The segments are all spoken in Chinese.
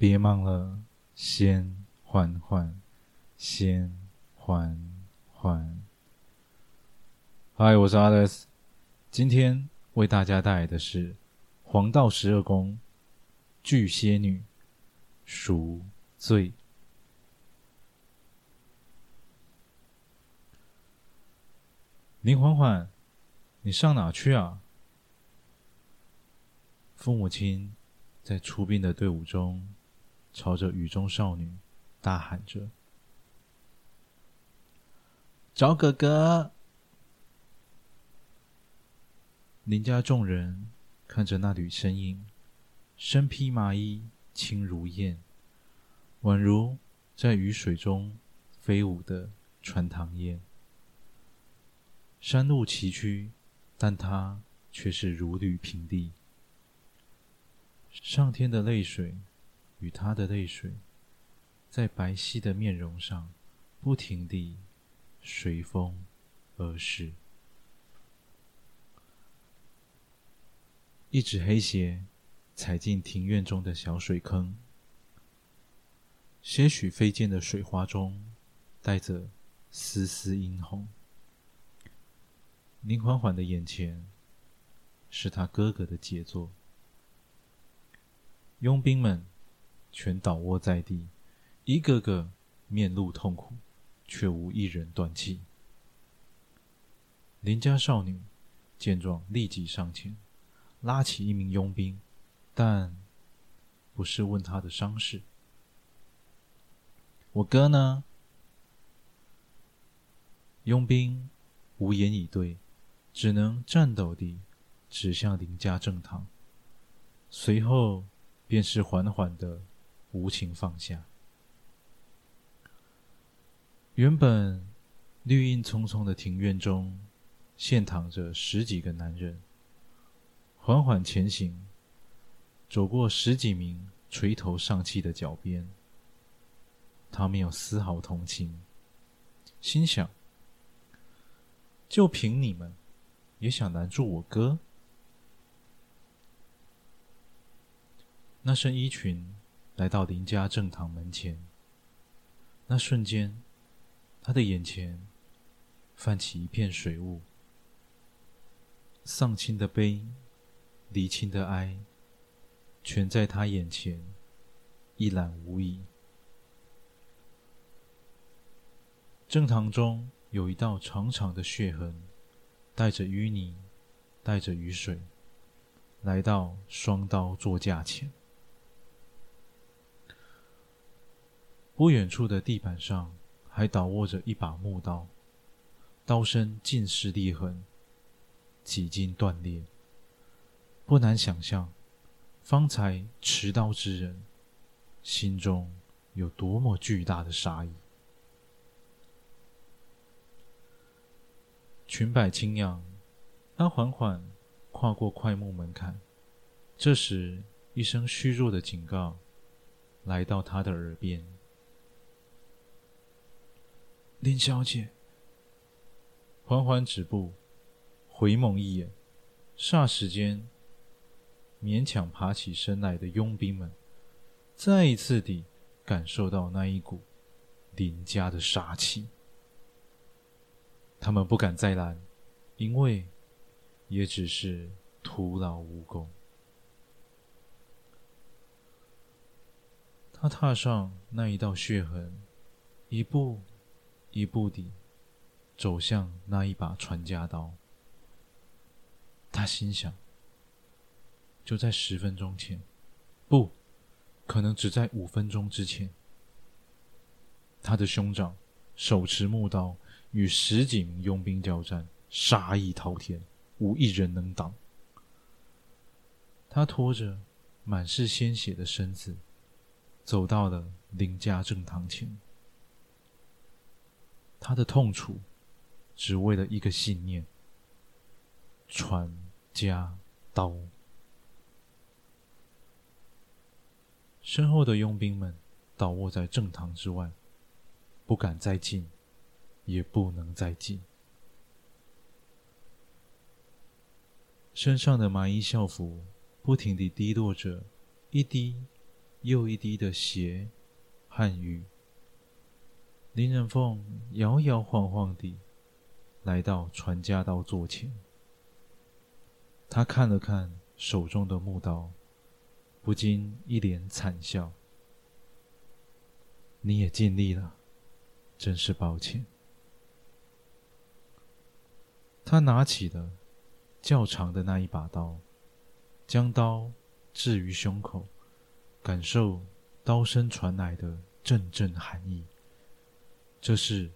别忙了，先缓缓，先缓缓。嗨，我是 Alex，今天为大家带来的是黄道十二宫巨蟹女赎罪。林缓缓，你上哪去啊？父母亲在出殡的队伍中，朝着雨中少女大喊着：“找哥哥！”林家众人看着那缕身影，身披麻衣，轻如燕，宛如在雨水中飞舞的穿堂燕。山路崎岖，但她却是如履平地。上天的泪水与他的泪水，在白皙的面容上不停地随风而逝。一只黑鞋踩进庭院中的小水坑，些许飞溅的水花中带着丝丝殷红。林缓缓的眼前，是他哥哥的杰作。佣兵们全倒卧在地，一个个面露痛苦，却无一人断气。林家少女见状，立即上前，拉起一名佣兵，但不是问他的伤势。我哥呢？佣兵无言以对。只能颤抖地指向林家正堂，随后便是缓缓的无情放下。原本绿荫葱葱的庭院中，现躺着十几个男人，缓缓前行，走过十几名垂头丧气的脚边，他没有丝毫同情，心想：就凭你们。也想拦住我哥？那身衣裙来到林家正堂门前，那瞬间，他的眼前泛起一片水雾，丧亲的悲，离亲的哀，全在他眼前一览无遗。正堂中有一道长长的血痕。带着淤泥，带着雨水，来到双刀座架前。不远处的地板上还倒卧着一把木刀，刀身尽是裂痕，几经断裂。不难想象，方才持刀之人心中有多么巨大的杀意。裙摆轻扬，他缓缓跨过快木门槛。这时，一声虚弱的警告来到他的耳边：“林小姐。”缓缓止步，回眸一眼，霎时间，勉强爬起身来的佣兵们再一次地感受到那一股林家的杀气。他们不敢再拦，因为也只是徒劳无功。他踏上那一道血痕，一步一步地走向那一把传家刀。他心想：就在十分钟前，不，可能只在五分钟之前，他的兄长手持木刀。与十几名佣兵交战，杀意滔天，无一人能挡。他拖着满是鲜血的身子，走到了林家正堂前。他的痛楚，只为了一个信念：传家刀。身后的佣兵们倒卧在正堂之外，不敢再进。也不能再进。身上的麻衣校服不停地滴落着一滴又一滴的血和雨。林仁凤摇摇晃晃地来到传家刀座前，他看了看手中的木刀，不禁一脸惨笑：“你也尽力了，真是抱歉。”他拿起了较长的那一把刀，将刀置于胸口，感受刀身传来的阵阵寒意。这是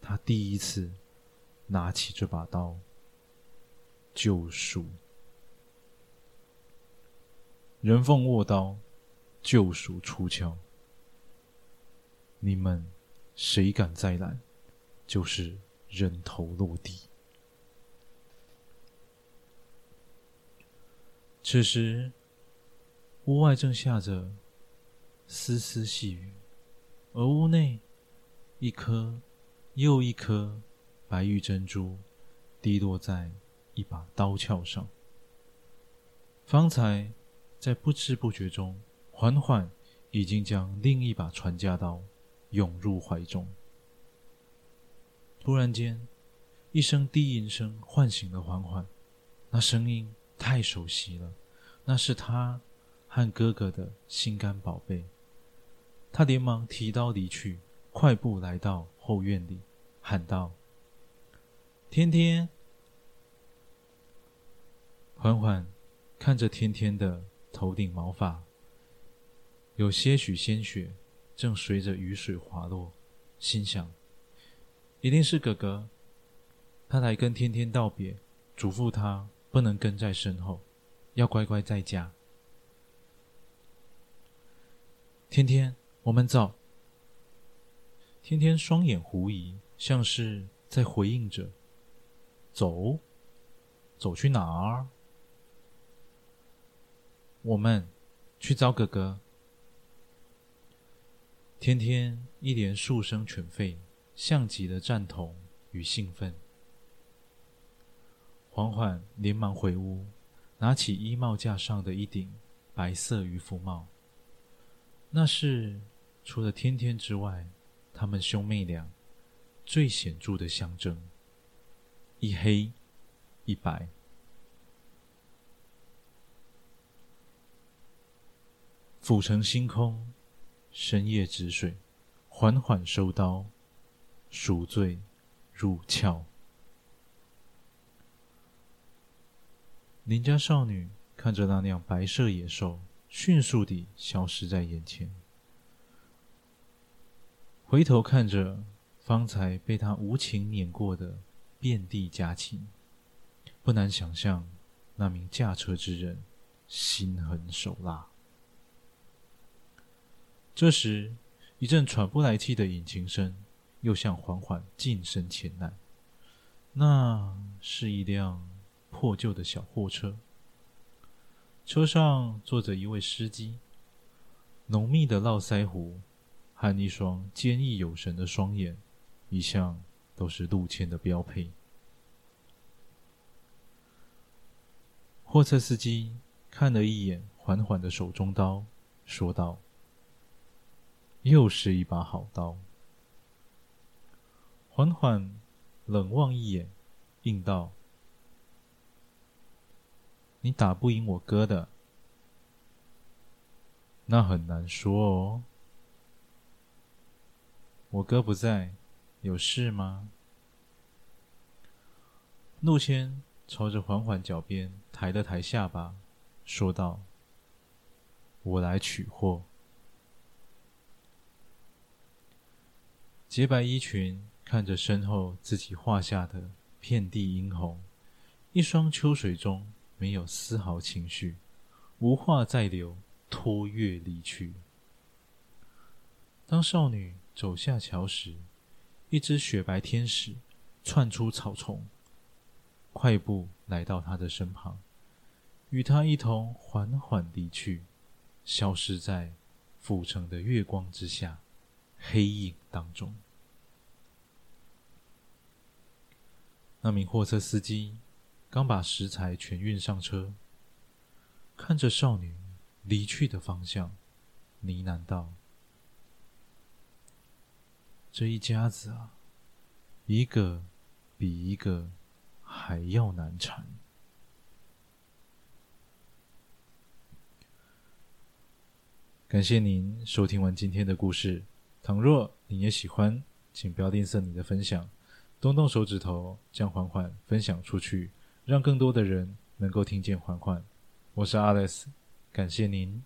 他第一次拿起这把刀，救赎。人凤握刀，救赎出鞘。你们谁敢再拦，就是人头落地。此时，屋外正下着丝丝细雨，而屋内一颗又一颗白玉珍珠滴落在一把刀鞘上。方才在不知不觉中，缓缓已经将另一把传家刀涌入怀中。突然间，一声低吟声唤醒了缓缓，那声音。太熟悉了，那是他和哥哥的心肝宝贝。他连忙提刀离去，快步来到后院里，喊道：“天天！”缓缓看着天天的头顶毛发，有些许鲜血正随着雨水滑落，心想：一定是哥哥。他来跟天天道别，嘱咐他。不能跟在身后，要乖乖在家。天天，我们走。天天双眼狐疑，像是在回应着：“走，走去哪儿？”我们去找哥哥。天天一连数声犬吠，像极了战慟与兴奋。缓缓连忙回屋，拿起衣帽架上的一顶白色渔夫帽。那是除了天天之外，他们兄妹俩最显著的象征：一黑一白。府城星空，深夜止水，缓缓收刀，赎罪入鞘。邻家少女看着那辆白色野兽迅速地消失在眼前，回头看着方才被他无情碾过的遍地家禽，不难想象那名驾车之人心狠手辣。这时，一阵喘不来气的引擎声又向缓缓近身前来，那是一辆。破旧的小货车，车上坐着一位司机，浓密的络腮胡和一双坚毅有神的双眼，一向都是陆谦的标配。货车司机看了一眼缓缓的手中刀，说道：“又是一把好刀。”缓缓冷望一眼，应道。你打不赢我哥的，那很难说哦。我哥不在，有事吗？陆谦朝着缓缓脚边抬了抬下巴，说道：“我来取货。”洁白衣裙看着身后自己画下的遍地殷红，一双秋水中。没有丝毫情绪，无话再留，托月离去。当少女走下桥时，一只雪白天使窜出草丛，快步来到他的身旁，与他一同缓缓离去，消失在府城的月光之下，黑影当中。那名货车司机。刚把食材全运上车，看着少女离去的方向，呢喃道：“这一家子啊，一个比一个还要难缠。”感谢您收听完今天的故事。倘若你也喜欢，请不要吝啬你的分享，动动手指头将缓缓分享出去，让更多的人能够听见缓缓。我是 Alex，感谢您。